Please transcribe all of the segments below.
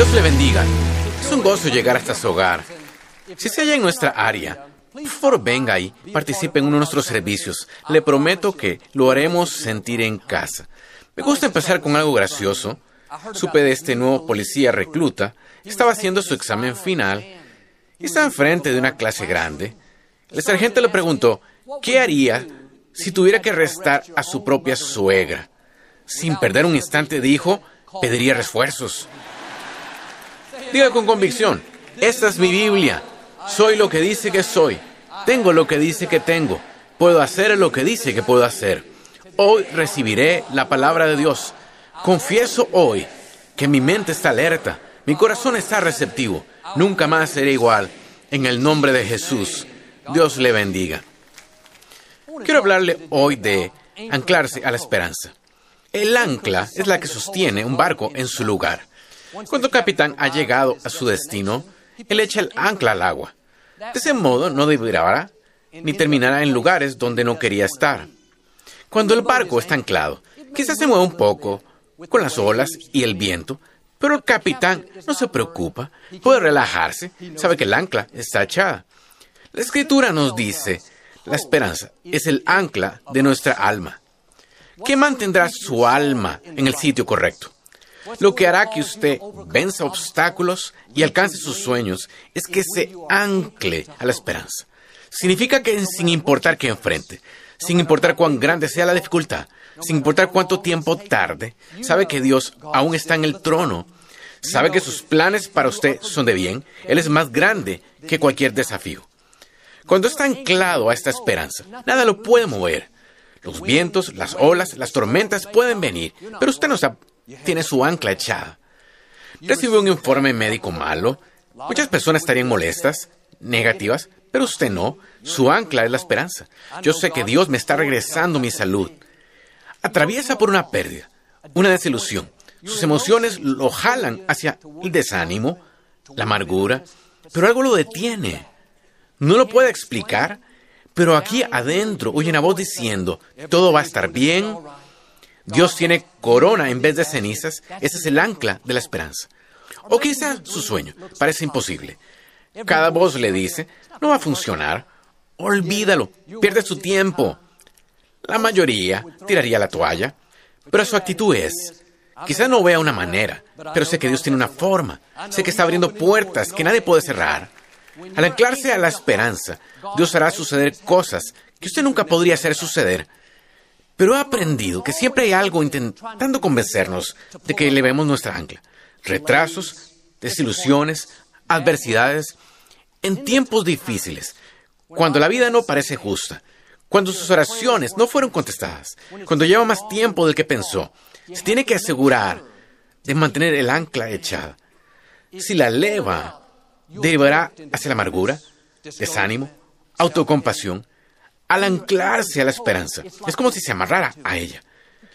Dios le bendiga. Es un gozo llegar hasta su hogar. Si se halla en nuestra área, por favor venga y participe en uno de nuestros servicios. Le prometo que lo haremos sentir en casa. Me gusta empezar con algo gracioso. Supe de este nuevo policía recluta. Estaba haciendo su examen final y estaba enfrente de una clase grande. El sargento le preguntó, ¿qué haría si tuviera que arrestar a su propia suegra? Sin perder un instante dijo, pediría refuerzos. Diga con convicción, esta es mi Biblia. Soy lo que dice que soy. Tengo lo que dice que tengo. Puedo hacer lo que dice que puedo hacer. Hoy recibiré la palabra de Dios. Confieso hoy que mi mente está alerta, mi corazón está receptivo. Nunca más seré igual. En el nombre de Jesús, Dios le bendiga. Quiero hablarle hoy de anclarse a la esperanza. El ancla es la que sostiene un barco en su lugar. Cuando el capitán ha llegado a su destino, él echa el ancla al agua. De ese modo no deberá ni terminará en lugares donde no quería estar. Cuando el barco está anclado, quizás se mueva un poco con las olas y el viento, pero el capitán no se preocupa, puede relajarse, sabe que el ancla está echada. La escritura nos dice, la esperanza es el ancla de nuestra alma. ¿Qué mantendrá su alma en el sitio correcto? Lo que hará que usted venza obstáculos y alcance sus sueños es que se ancle a la esperanza. Significa que sin importar qué enfrente, sin importar cuán grande sea la dificultad, sin importar cuánto tiempo tarde, sabe que Dios aún está en el trono, sabe que sus planes para usted son de bien, Él es más grande que cualquier desafío. Cuando está anclado a esta esperanza, nada lo puede mover. Los vientos, las olas, las tormentas pueden venir, pero usted no está tiene su ancla echada. Recibió un informe médico malo. Muchas personas estarían molestas, negativas, pero usted no. Su ancla es la esperanza. Yo sé que Dios me está regresando mi salud. Atraviesa por una pérdida, una desilusión. Sus emociones lo jalan hacia el desánimo, la amargura, pero algo lo detiene. No lo puede explicar, pero aquí adentro oye una voz diciendo, todo va a estar bien, Dios tiene corona en vez de cenizas. Ese es el ancla de la esperanza. O quizá su sueño. Parece imposible. Cada voz le dice, no va a funcionar. Olvídalo. Pierde su tiempo. La mayoría tiraría la toalla. Pero su actitud es, quizá no vea una manera, pero sé que Dios tiene una forma. Sé que está abriendo puertas que nadie puede cerrar. Al anclarse a la esperanza, Dios hará suceder cosas que usted nunca podría hacer suceder pero he aprendido que siempre hay algo intentando convencernos de que elevemos nuestra ancla. Retrasos, desilusiones, adversidades. En tiempos difíciles, cuando la vida no parece justa, cuando sus oraciones no fueron contestadas, cuando lleva más tiempo del que pensó, se tiene que asegurar de mantener el ancla echada. Si la eleva, derivará hacia la amargura, desánimo, autocompasión, al anclarse a la esperanza. Es como si se amarrara a ella.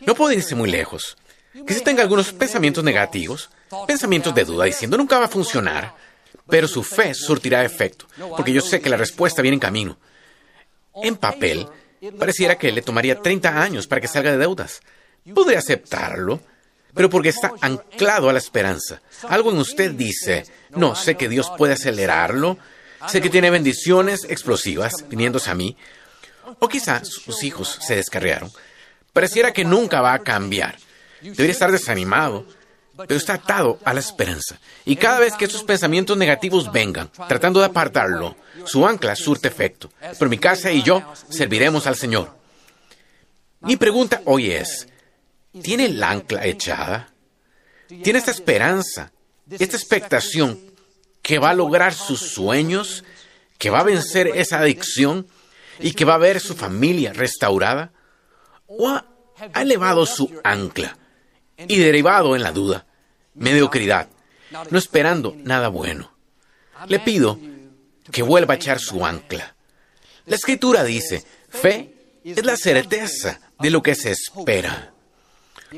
No puede irse muy lejos. Si tenga algunos pensamientos negativos, pensamientos de duda, diciendo nunca va a funcionar, pero su fe surtirá efecto, porque yo sé que la respuesta viene en camino. En papel, pareciera que le tomaría 30 años para que salga de deudas. Podría aceptarlo, pero porque está anclado a la esperanza. Algo en usted dice, no, sé que Dios puede acelerarlo, sé que tiene bendiciones explosivas viniéndose a mí, o quizás sus hijos se descarriaron. Pareciera que nunca va a cambiar. Debería estar desanimado, pero está atado a la esperanza. Y cada vez que esos pensamientos negativos vengan, tratando de apartarlo, su ancla surte efecto. Pero mi casa y yo serviremos al Señor. Mi pregunta hoy es, ¿tiene el ancla echada? ¿Tiene esta esperanza, esta expectación que va a lograr sus sueños, que va a vencer esa adicción, y que va a ver su familia restaurada? ¿O ha elevado su ancla y derivado en la duda, mediocridad, no esperando nada bueno. Le pido que vuelva a echar su ancla. La escritura dice, fe es la certeza de lo que se espera.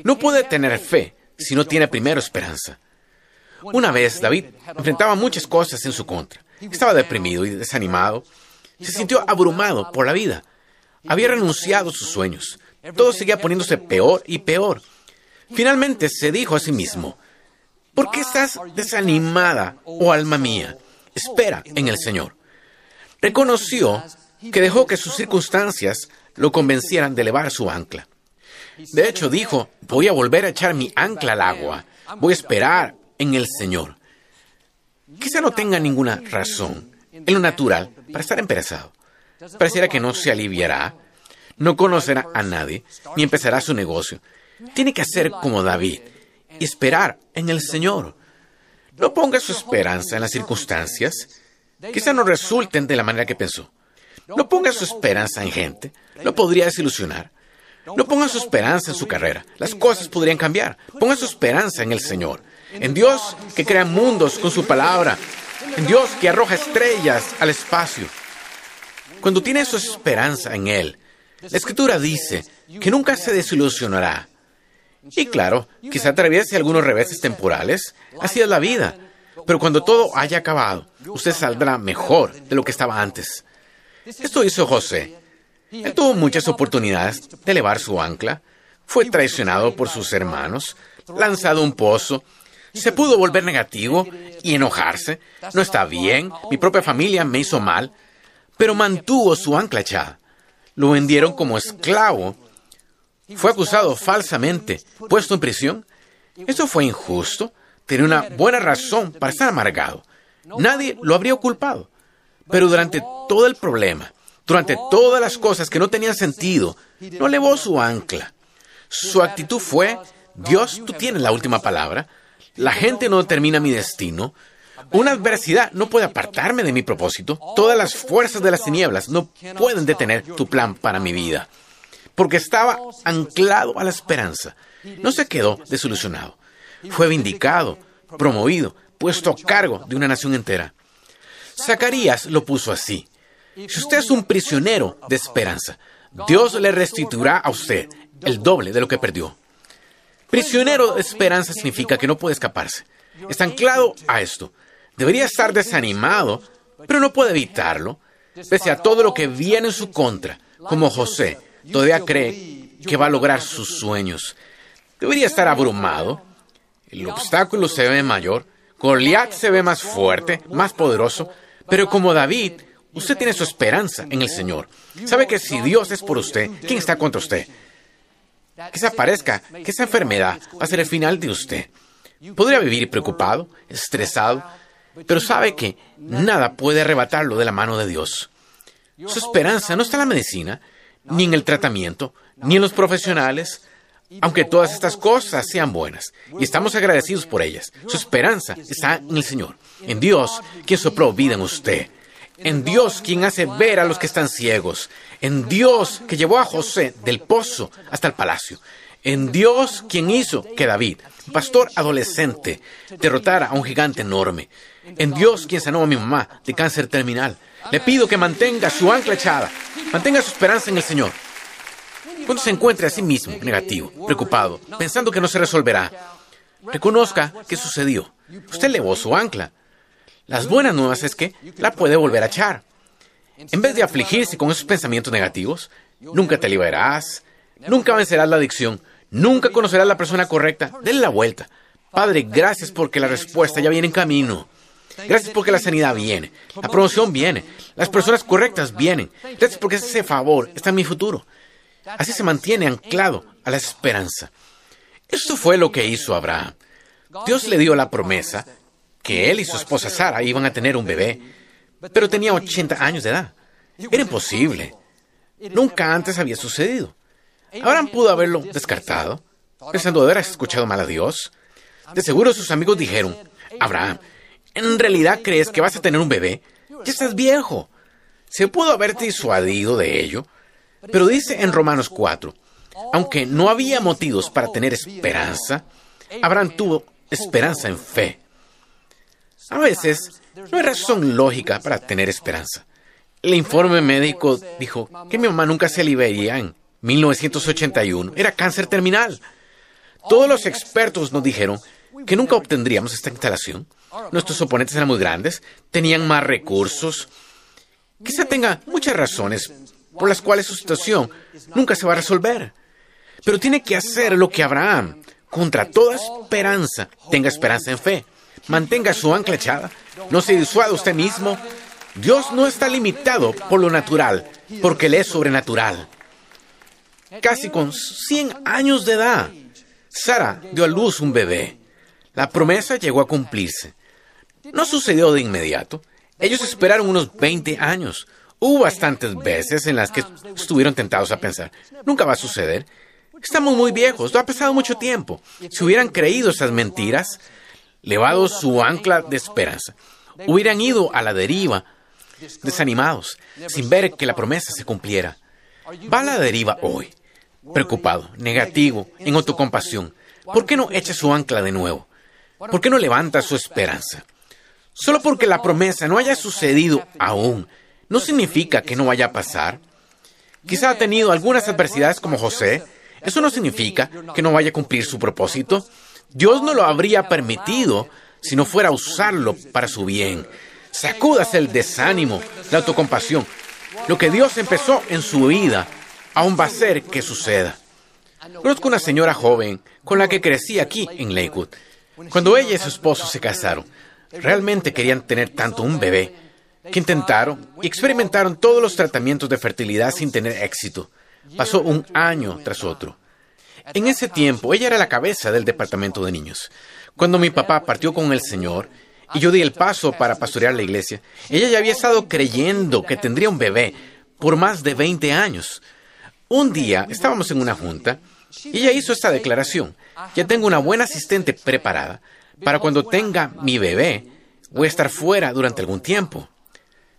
No puede tener fe si no tiene primero esperanza. Una vez David enfrentaba muchas cosas en su contra. Estaba deprimido y desanimado. Se sintió abrumado por la vida. Había renunciado a sus sueños. Todo seguía poniéndose peor y peor. Finalmente se dijo a sí mismo, ¿por qué estás desanimada, oh alma mía? Espera en el Señor. Reconoció que dejó que sus circunstancias lo convencieran de elevar su ancla. De hecho, dijo, voy a volver a echar mi ancla al agua, voy a esperar en el Señor. Quizá no tenga ninguna razón en lo natural para estar emperezado. Pareciera que no se aliviará, no conocerá a nadie, ni empezará su negocio. Tiene que hacer como David y esperar en el Señor. No ponga su esperanza en las circunstancias. Quizá no resulten de la manera que pensó. No ponga su esperanza en gente. Lo podría desilusionar. No ponga su esperanza en su carrera. Las cosas podrían cambiar. Ponga su esperanza en el Señor. En Dios que crea mundos con su palabra. En Dios que arroja estrellas al espacio. Cuando tiene su esperanza en Él, la Escritura dice que nunca se desilusionará. Y claro, quizá atraviese algunos reveses temporales. Así es la vida. Pero cuando todo haya acabado, usted saldrá mejor de lo que estaba antes. Esto hizo José. Él tuvo muchas oportunidades de elevar su ancla. Fue traicionado por sus hermanos, lanzado a un pozo. Se pudo volver negativo y enojarse. No está bien, mi propia familia me hizo mal. Pero mantuvo su ancla echada. Lo vendieron como esclavo. Fue acusado falsamente, puesto en prisión. Eso fue injusto. Tenía una buena razón para estar amargado. Nadie lo habría culpado. Pero durante todo el problema, durante todas las cosas que no tenían sentido, no elevó su ancla. Su actitud fue, Dios, tú tienes la última palabra. La gente no determina mi destino. Una adversidad no puede apartarme de mi propósito. Todas las fuerzas de las tinieblas no pueden detener tu plan para mi vida. Porque estaba anclado a la esperanza. No se quedó desilusionado. Fue vindicado, promovido, puesto a cargo de una nación entera. Zacarías lo puso así. Si usted es un prisionero de esperanza, Dios le restituirá a usted el doble de lo que perdió. Prisionero de esperanza significa que no puede escaparse. Está anclado a esto. Debería estar desanimado, pero no puede evitarlo. Pese a todo lo que viene en su contra, como José, todavía cree que va a lograr sus sueños. Debería estar abrumado. El obstáculo se ve mayor. Goliat se ve más fuerte, más poderoso. Pero como David, usted tiene su esperanza en el Señor. Sabe que si Dios es por usted, ¿quién está contra usted? Quizá parezca que esa enfermedad va a ser el final de usted. Podría vivir preocupado, estresado, pero sabe que nada puede arrebatarlo de la mano de Dios. Su esperanza no está en la medicina, ni en el tratamiento, ni en los profesionales, aunque todas estas cosas sean buenas, y estamos agradecidos por ellas. Su esperanza está en el Señor, en Dios, quien sopló vida en usted, en Dios, quien hace ver a los que están ciegos, en Dios, que llevó a José del pozo hasta el palacio, en Dios, quien hizo que David, pastor adolescente, derrotara a un gigante enorme, en Dios, quien sanó a mi mamá de cáncer terminal. Le pido que mantenga su ancla echada, mantenga su esperanza en el Señor. Cuando se encuentre a sí mismo negativo, preocupado, pensando que no se resolverá, reconozca qué sucedió. Usted elevó su ancla. Las buenas nuevas es que la puede volver a echar. En vez de afligirse con esos pensamientos negativos, nunca te liberarás, nunca vencerás la adicción, nunca conocerás la persona correcta. Denle la vuelta. Padre, gracias porque la respuesta ya viene en camino. Gracias porque la sanidad viene, la promoción viene, las personas correctas vienen. Gracias porque ese favor está en mi futuro. Así se mantiene anclado a la esperanza. Esto fue lo que hizo Abraham. Dios le dio la promesa que él y su esposa Sara iban a tener un bebé, pero tenía 80 años de edad. Era imposible. Nunca antes había sucedido. Abraham pudo haberlo descartado, pensando haber escuchado mal a Dios. De seguro sus amigos dijeron, Abraham, ¿en realidad crees que vas a tener un bebé? Ya estás viejo. Se pudo haber disuadido de ello, pero dice en Romanos 4, aunque no había motivos para tener esperanza, Abraham tuvo esperanza en fe. A veces no hay razón lógica para tener esperanza. El informe médico dijo que mi mamá nunca se aliviaría en 1981. Era cáncer terminal. Todos los expertos nos dijeron que nunca obtendríamos esta instalación. Nuestros oponentes eran muy grandes, tenían más recursos. Quizá tenga muchas razones por las cuales su situación nunca se va a resolver. Pero tiene que hacer lo que Abraham, contra toda esperanza, tenga esperanza en fe. Mantenga su ancla echada. No se disuada usted mismo. Dios no está limitado por lo natural, porque Él es sobrenatural. Casi con 100 años de edad, Sara dio a luz un bebé. La promesa llegó a cumplirse. No sucedió de inmediato. Ellos esperaron unos 20 años. Hubo bastantes veces en las que estuvieron tentados a pensar, nunca va a suceder. Estamos muy viejos, no ha pasado mucho tiempo. Si hubieran creído esas mentiras, levado su ancla de esperanza, hubieran ido a la deriva, desanimados, sin ver que la promesa se cumpliera. Va a la deriva hoy, preocupado, negativo, en autocompasión. ¿Por qué no echa su ancla de nuevo? ¿Por qué no levanta su esperanza? Solo porque la promesa no haya sucedido aún, no significa que no vaya a pasar. Quizá ha tenido algunas adversidades como José. Eso no significa que no vaya a cumplir su propósito. Dios no lo habría permitido si no fuera a usarlo para su bien. Sacúdase el desánimo, la autocompasión. Lo que Dios empezó en su vida aún va a hacer que suceda. Conozco una señora joven con la que crecí aquí en Lakewood. Cuando ella y su esposo se casaron, realmente querían tener tanto un bebé que intentaron y experimentaron todos los tratamientos de fertilidad sin tener éxito. Pasó un año tras otro. En ese tiempo, ella era la cabeza del departamento de niños. Cuando mi papá partió con el Señor y yo di el paso para pastorear la iglesia, ella ya había estado creyendo que tendría un bebé por más de 20 años. Un día estábamos en una junta y ella hizo esta declaración. Ya tengo una buena asistente preparada para cuando tenga mi bebé. Voy a estar fuera durante algún tiempo.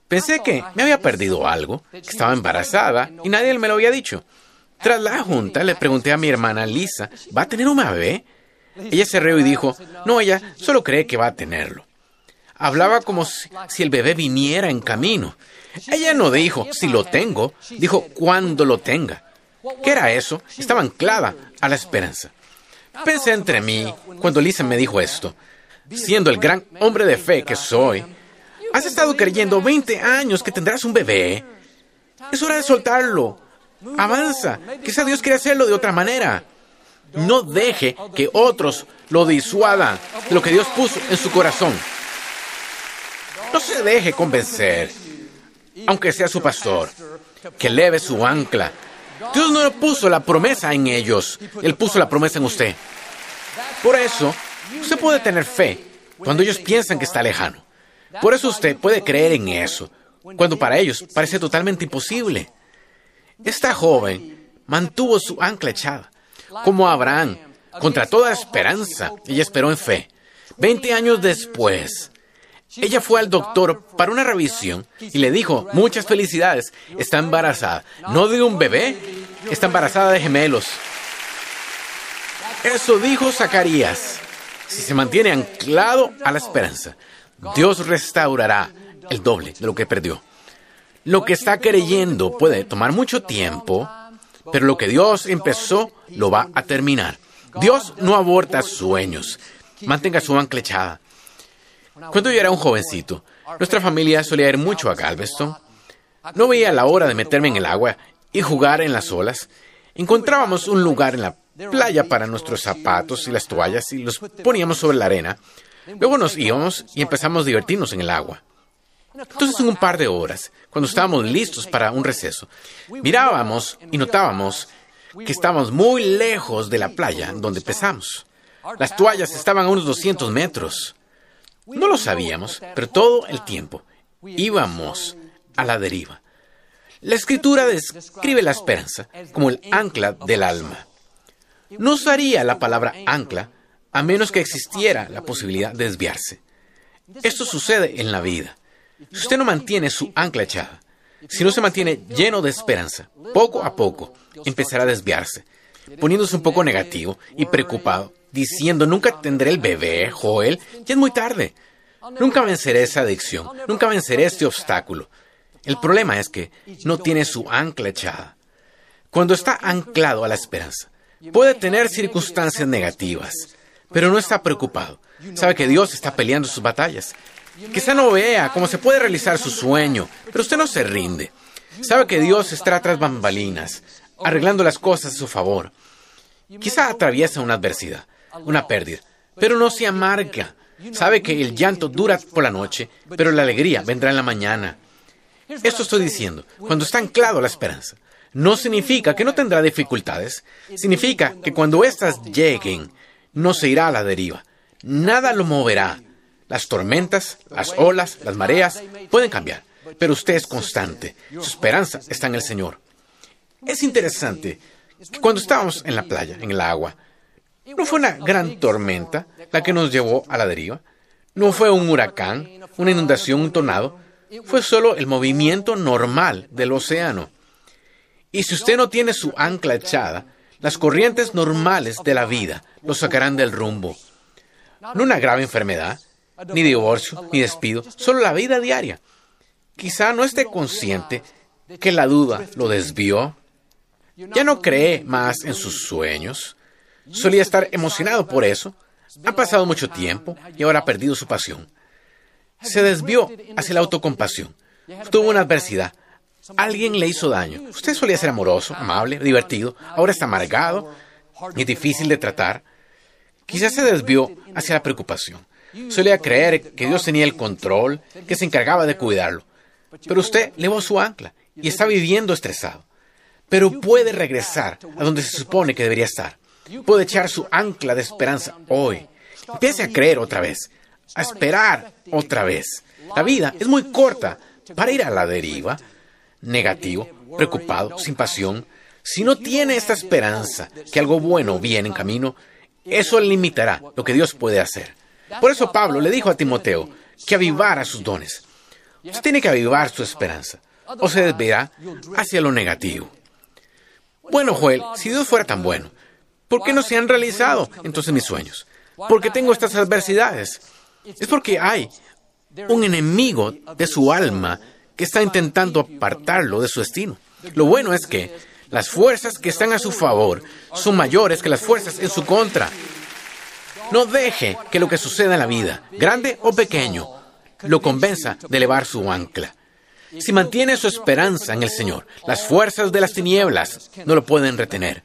Pensé que me había perdido algo, que estaba embarazada y nadie me lo había dicho. Tras la junta le pregunté a mi hermana Lisa, ¿va a tener un bebé? Ella se rió y dijo, no, ella solo cree que va a tenerlo. Hablaba como si, el bebé viniera en camino. Ella no dijo, si lo tengo, dijo, cuando lo tenga. ¿Qué era eso? Estaba anclada a la esperanza. Pensé entre mí cuando Lisa me dijo esto. Siendo el gran hombre de fe que soy, has estado creyendo 20 años que tendrás un bebé. Es hora de soltarlo. Avanza. Quizá Dios quiere hacerlo de otra manera. No deje que otros lo disuadan de lo que Dios puso en su corazón. No se deje convencer, aunque sea su pastor, que leve su ancla Dios no puso la promesa en ellos, Él puso la promesa en usted. Por eso, usted puede tener fe cuando ellos piensan que está lejano. Por eso usted puede creer en eso, cuando para ellos parece totalmente imposible. Esta joven mantuvo su ancla echada, como Abraham, contra toda esperanza, ella esperó en fe. Veinte años después, ella fue al doctor para una revisión y le dijo, muchas felicidades, está embarazada. No de un bebé, está embarazada de gemelos. Eso dijo Zacarías. Si se mantiene anclado a la esperanza, Dios restaurará el doble de lo que perdió. Lo que está creyendo puede tomar mucho tiempo, pero lo que Dios empezó lo va a terminar. Dios no aborta sueños. Mantenga su ancla echada. Cuando yo era un jovencito, nuestra familia solía ir mucho a Galveston. No veía la hora de meterme en el agua y jugar en las olas. Encontrábamos un lugar en la playa para nuestros zapatos y las toallas y los poníamos sobre la arena. Luego nos íbamos y empezamos a divertirnos en el agua. Entonces, en un par de horas, cuando estábamos listos para un receso, mirábamos y notábamos que estábamos muy lejos de la playa donde empezamos. Las toallas estaban a unos 200 metros. No lo sabíamos, pero todo el tiempo íbamos a la deriva. La escritura describe la esperanza como el ancla del alma. No usaría la palabra ancla a menos que existiera la posibilidad de desviarse. Esto sucede en la vida. Si usted no mantiene su ancla echada, si no se mantiene lleno de esperanza, poco a poco empezará a desviarse, poniéndose un poco negativo y preocupado diciendo, nunca tendré el bebé, Joel, ya es muy tarde. Nunca venceré esa adicción, nunca venceré este obstáculo. El problema es que no tiene su ancla echada. Cuando está anclado a la esperanza, puede tener circunstancias negativas, pero no está preocupado. Sabe que Dios está peleando sus batallas. Quizá no vea cómo se puede realizar su sueño, pero usted no se rinde. Sabe que Dios está tras bambalinas, arreglando las cosas a su favor. Quizá atraviesa una adversidad, una pérdida, pero no se amarga. Sabe que el llanto dura por la noche, pero la alegría vendrá en la mañana. Esto estoy diciendo, cuando está anclado la esperanza. No significa que no tendrá dificultades, significa que cuando éstas lleguen, no se irá a la deriva. Nada lo moverá. Las tormentas, las olas, las mareas pueden cambiar, pero usted es constante. Su esperanza está en el Señor. Es interesante que cuando estábamos en la playa, en el agua, no fue una gran tormenta la que nos llevó a la deriva. No fue un huracán, una inundación, un tornado. Fue solo el movimiento normal del océano. Y si usted no tiene su ancla echada, las corrientes normales de la vida lo sacarán del rumbo. No una grave enfermedad, ni divorcio, ni despido, solo la vida diaria. Quizá no esté consciente que la duda lo desvió. Ya no cree más en sus sueños. Solía estar emocionado por eso. Ha pasado mucho tiempo y ahora ha perdido su pasión. Se desvió hacia la autocompasión. Tuvo una adversidad. Alguien le hizo daño. Usted solía ser amoroso, amable, divertido. Ahora está amargado y difícil de tratar. Quizás se desvió hacia la preocupación. Solía creer que Dios tenía el control, que se encargaba de cuidarlo. Pero usted levó su ancla y está viviendo estresado. Pero puede regresar a donde se supone que debería estar. Puede echar su ancla de esperanza hoy. Empiece a creer otra vez, a esperar otra vez. La vida es muy corta para ir a la deriva, negativo, preocupado, sin pasión. Si no tiene esta esperanza que algo bueno viene en camino, eso limitará lo que Dios puede hacer. Por eso Pablo le dijo a Timoteo que avivara sus dones. Usted tiene que avivar su esperanza, o se desviará hacia lo negativo. Bueno, Joel, si Dios fuera tan bueno, ¿por qué no se han realizado entonces mis sueños? ¿Por qué tengo estas adversidades? Es porque hay un enemigo de su alma que está intentando apartarlo de su destino. Lo bueno es que las fuerzas que están a su favor son mayores que las fuerzas en su contra. No deje que lo que suceda en la vida, grande o pequeño, lo convenza de elevar su ancla. Si mantiene su esperanza en el Señor, las fuerzas de las tinieblas no lo pueden retener.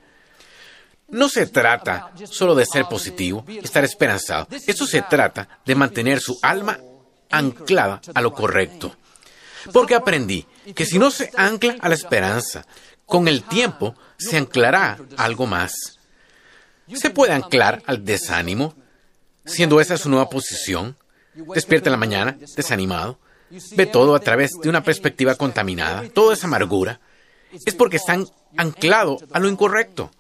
No se trata solo de ser positivo, estar esperanzado. Esto se trata de mantener su alma anclada a lo correcto. Porque aprendí que si no se ancla a la esperanza, con el tiempo se anclará algo más. Se puede anclar al desánimo, siendo esa su nueva posición. Despierta en la mañana, desanimado. Ve todo a través de una perspectiva contaminada, toda esa amargura. Es porque están anclados a lo incorrecto.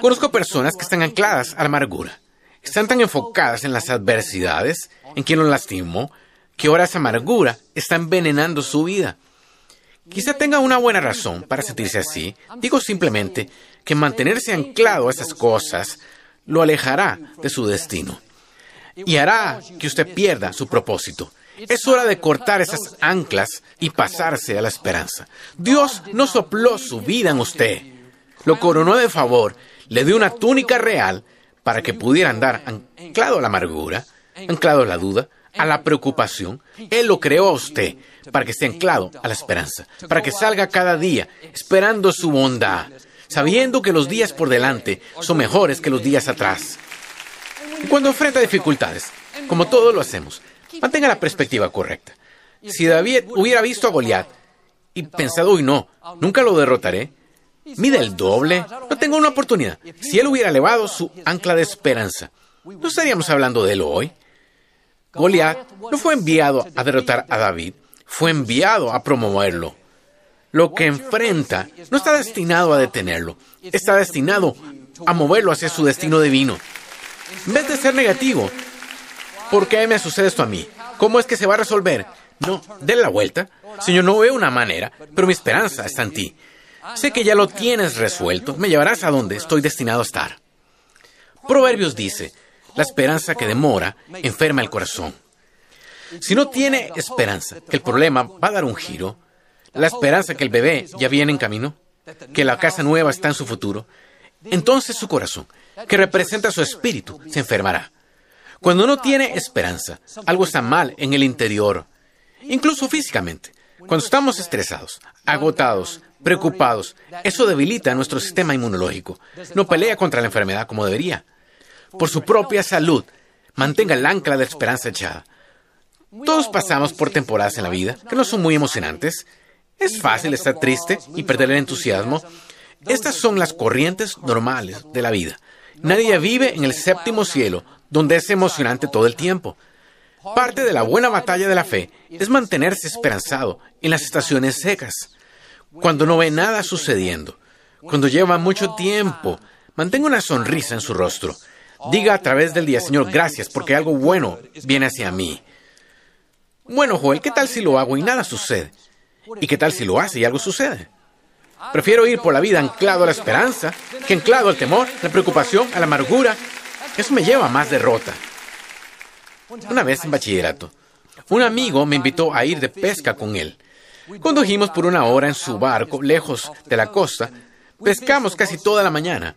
Conozco personas que están ancladas a la amargura. Están tan enfocadas en las adversidades, en quien los lastimó, que ahora esa amargura está envenenando su vida. Quizá tenga una buena razón para sentirse así. Digo simplemente que mantenerse anclado a esas cosas lo alejará de su destino y hará que usted pierda su propósito. Es hora de cortar esas anclas y pasarse a la esperanza. Dios no sopló su vida en usted. Lo coronó de favor, le dio una túnica real para que pudiera andar anclado a la amargura, anclado a la duda, a la preocupación. Él lo creó a usted para que esté anclado a la esperanza, para que salga cada día esperando su bondad, sabiendo que los días por delante son mejores que los días atrás. Cuando enfrenta dificultades, como todos lo hacemos, mantenga la perspectiva correcta. Si David hubiera visto a Goliat y pensado, uy, no, nunca lo derrotaré, mide el doble, no tengo una oportunidad. Si él hubiera elevado su ancla de esperanza, ¿no estaríamos hablando de él hoy? Goliat no fue enviado a derrotar a David, fue enviado a promoverlo. Lo que enfrenta no está destinado a detenerlo, está destinado a moverlo hacia su destino divino. En vez de ser negativo, ¿por qué me sucede esto a mí? ¿Cómo es que se va a resolver? No, denle la vuelta. Señor, no veo una manera, pero mi esperanza está en ti. Sé que ya lo tienes resuelto, me llevarás a donde estoy destinado a estar. Proverbios dice, la esperanza que demora enferma el corazón. Si no tiene esperanza que el problema va a dar un giro, la esperanza que el bebé ya viene en camino, que la casa nueva está en su futuro, entonces su corazón, que representa su espíritu, se enfermará. Cuando no tiene esperanza, algo está mal en el interior, incluso físicamente. Cuando estamos estresados, agotados, preocupados, eso debilita nuestro sistema inmunológico. No pelea contra la enfermedad como debería. Por su propia salud, mantenga el ancla de esperanza echada. Todos pasamos por temporadas en la vida que no son muy emocionantes. Es fácil estar triste y perder el entusiasmo. Estas son las corrientes normales de la vida. Nadie vive en el séptimo cielo, donde es emocionante todo el tiempo. Parte de la buena batalla de la fe es mantenerse esperanzado en las estaciones secas. Cuando no ve nada sucediendo, cuando lleva mucho tiempo, mantenga una sonrisa en su rostro. Diga a través del día, Señor, gracias porque algo bueno viene hacia mí. Bueno, Joel, ¿qué tal si lo hago y nada sucede? ¿Y qué tal si lo hace y algo sucede? Prefiero ir por la vida anclado a la esperanza que anclado al temor, la preocupación, a la amargura. Eso me lleva a más derrota. Una vez en bachillerato, un amigo me invitó a ir de pesca con él. Condujimos por una hora en su barco, lejos de la costa. Pescamos casi toda la mañana.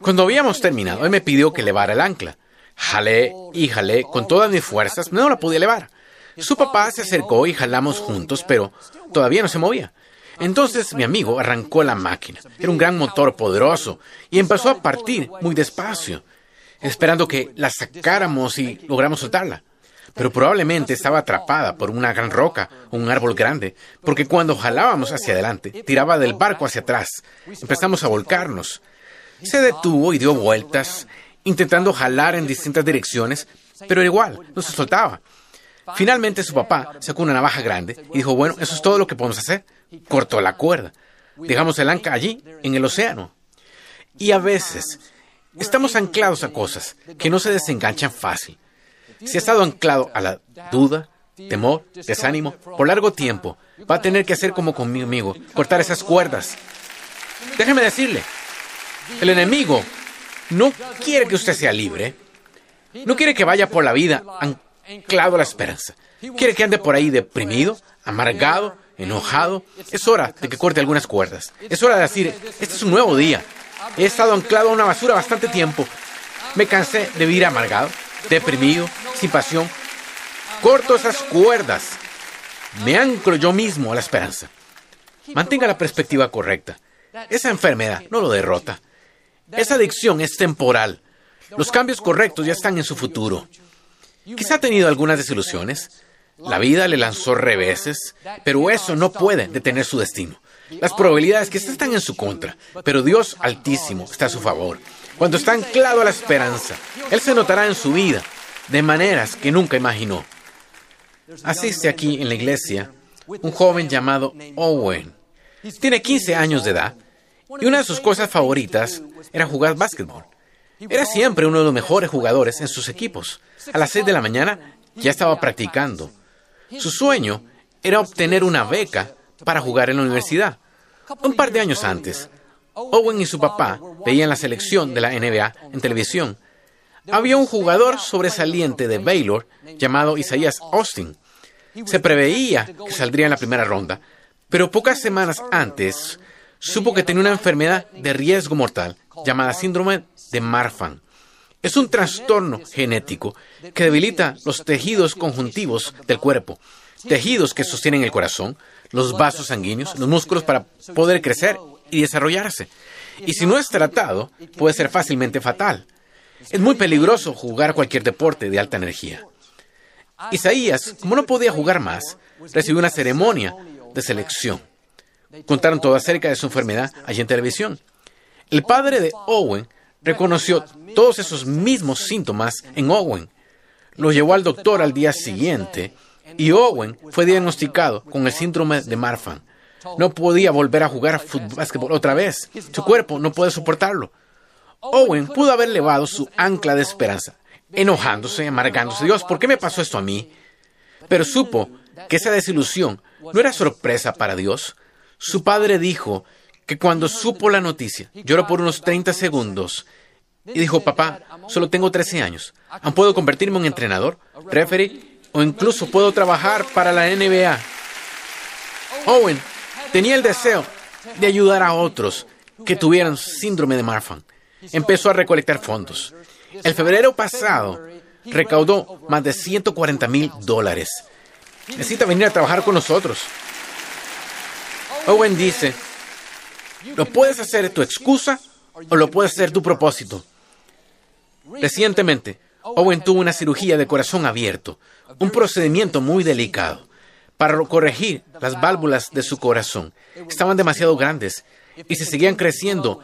Cuando habíamos terminado, él me pidió que levara el ancla. Jalé y jalé con todas mis fuerzas, no la pude elevar. Su papá se acercó y jalamos juntos, pero todavía no se movía. Entonces mi amigo arrancó la máquina. Era un gran motor poderoso y empezó a partir muy despacio, esperando que la sacáramos y logramos soltarla. Pero probablemente estaba atrapada por una gran roca o un árbol grande, porque cuando jalábamos hacia adelante, tiraba del barco hacia atrás. Empezamos a volcarnos. Se detuvo y dio vueltas, intentando jalar en distintas direcciones, pero igual, no se soltaba. Finalmente su papá sacó una navaja grande y dijo, bueno, eso es todo lo que podemos hacer. Cortó la cuerda. Dejamos el ancla allí, en el océano. Y a veces estamos anclados a cosas que no se desenganchan fácil. Si ha estado anclado a la duda, temor, desánimo, por largo tiempo, va a tener que hacer como con mi amigo, cortar esas cuerdas. Déjeme decirle, el enemigo no quiere que usted sea libre, no quiere que vaya por la vida anclado a la esperanza. Quiere que ande por ahí deprimido, amargado, enojado. Es hora de que corte algunas cuerdas. Es hora de decir, este es un nuevo día. He estado anclado a una basura bastante tiempo. Me cansé de vivir amargado, deprimido, sin pasión. Corto esas cuerdas. Me anclo yo mismo a la esperanza. Mantenga la perspectiva correcta. Esa enfermedad no lo derrota. Esa adicción es temporal. Los cambios correctos ya están en su futuro. Quizá ha tenido algunas desilusiones. La vida le lanzó reveses, pero eso no puede detener su destino. Las probabilidades quizás están en su contra, pero Dios Altísimo está a su favor. Cuando está anclado a la esperanza, Él se notará en su vida de maneras que nunca imaginó. Asiste aquí en la iglesia un joven llamado Owen. Tiene 15 años de edad y una de sus cosas favoritas era jugar básquetbol. Era siempre uno de los mejores jugadores en sus equipos. A las 6 de la mañana ya estaba practicando. Su sueño era obtener una beca para jugar en la universidad. Un par de años antes, Owen y su papá veían la selección de la NBA en televisión. Había un jugador sobresaliente de Baylor llamado Isaías Austin. Se preveía que saldría en la primera ronda, pero pocas semanas antes supo que tenía una enfermedad de riesgo mortal llamada síndrome de Marfan. Es un trastorno genético que debilita los tejidos conjuntivos del cuerpo, tejidos que sostienen el corazón, los vasos sanguíneos, los músculos para poder crecer y desarrollarse. Y si no es tratado, puede ser fácilmente fatal. Es muy peligroso jugar cualquier deporte de alta energía. Isaías, como no podía jugar más, recibió una ceremonia de selección. Contaron todo acerca de su enfermedad allí en televisión. El padre de Owen reconoció todos esos mismos síntomas en Owen. Lo llevó al doctor al día siguiente y Owen fue diagnosticado con el síndrome de Marfan. No podía volver a jugar fútbol otra vez. Su cuerpo no puede soportarlo. Owen pudo haber elevado su ancla de esperanza, enojándose, amargándose. Dios, ¿por qué me pasó esto a mí? Pero supo que esa desilusión no era sorpresa para Dios. Su padre dijo que cuando supo la noticia, lloró por unos 30 segundos y dijo, papá, solo tengo 13 años. ¿Aún puedo convertirme en entrenador, referee o incluso puedo trabajar para la NBA? Owen tenía el deseo de ayudar a otros que tuvieran síndrome de Marfan. Empezó a recolectar fondos. El febrero pasado recaudó más de 140 mil dólares. Necesita venir a trabajar con nosotros. Owen dice, lo puedes hacer tu excusa o lo puedes hacer tu propósito. Recientemente, Owen tuvo una cirugía de corazón abierto, un procedimiento muy delicado, para corregir las válvulas de su corazón. Estaban demasiado grandes y si seguían creciendo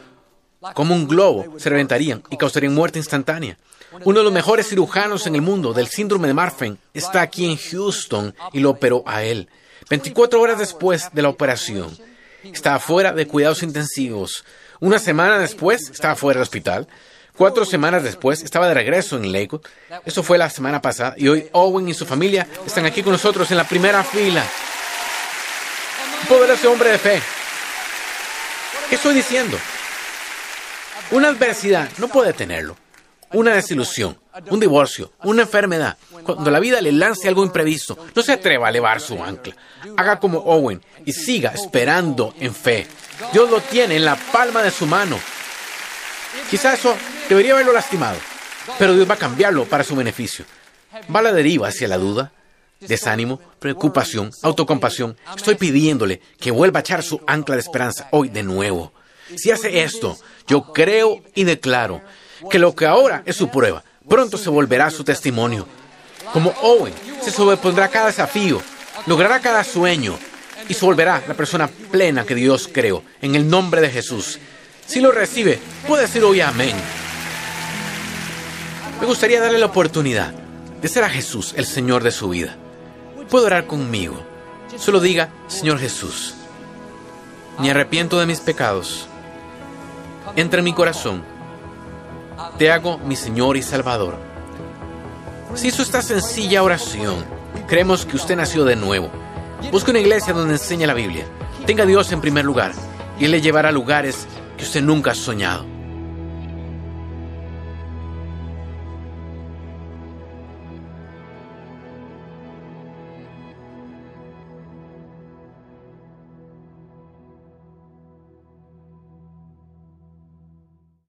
como un globo, se reventarían y causarían muerte instantánea. Uno de los mejores cirujanos en el mundo del síndrome de Marfan está aquí en Houston y lo operó a él. 24 horas después de la operación, estaba fuera de cuidados intensivos. Una semana después, estaba fuera del hospital. Cuatro semanas después, estaba de regreso en Lakewood. Eso fue la semana pasada. Y hoy Owen y su familia están aquí con nosotros en la primera fila. Poderoso hombre de fe. ¿Qué estoy diciendo? Una adversidad no puede tenerlo. Una desilusión, un divorcio, una enfermedad. Cuando la vida le lance algo imprevisto, no se atreva a elevar su ancla. Haga como Owen y siga esperando en fe. Dios lo tiene en la palma de su mano. Quizá eso debería haberlo lastimado, pero Dios va a cambiarlo para su beneficio. Va a la deriva hacia la duda, desánimo, preocupación, autocompasión. Estoy pidiéndole que vuelva a echar su ancla de esperanza hoy de nuevo. Si hace esto, yo creo y declaro que lo que ahora es su prueba, pronto se volverá su testimonio. Como Owen, se sobrepondrá cada desafío, logrará cada sueño y se volverá la persona plena que Dios creó. En el nombre de Jesús. Si lo recibe, puede decir hoy amén. Me gustaría darle la oportunidad de ser a Jesús el Señor de su vida. Puede orar conmigo. Solo diga, Señor Jesús, me arrepiento de mis pecados. Entra en mi corazón. Te hago mi Señor y Salvador. Si hizo esta sencilla oración, creemos que usted nació de nuevo. Busque una iglesia donde enseñe la Biblia. Tenga a Dios en primer lugar y Él le llevará a lugares que usted nunca ha soñado.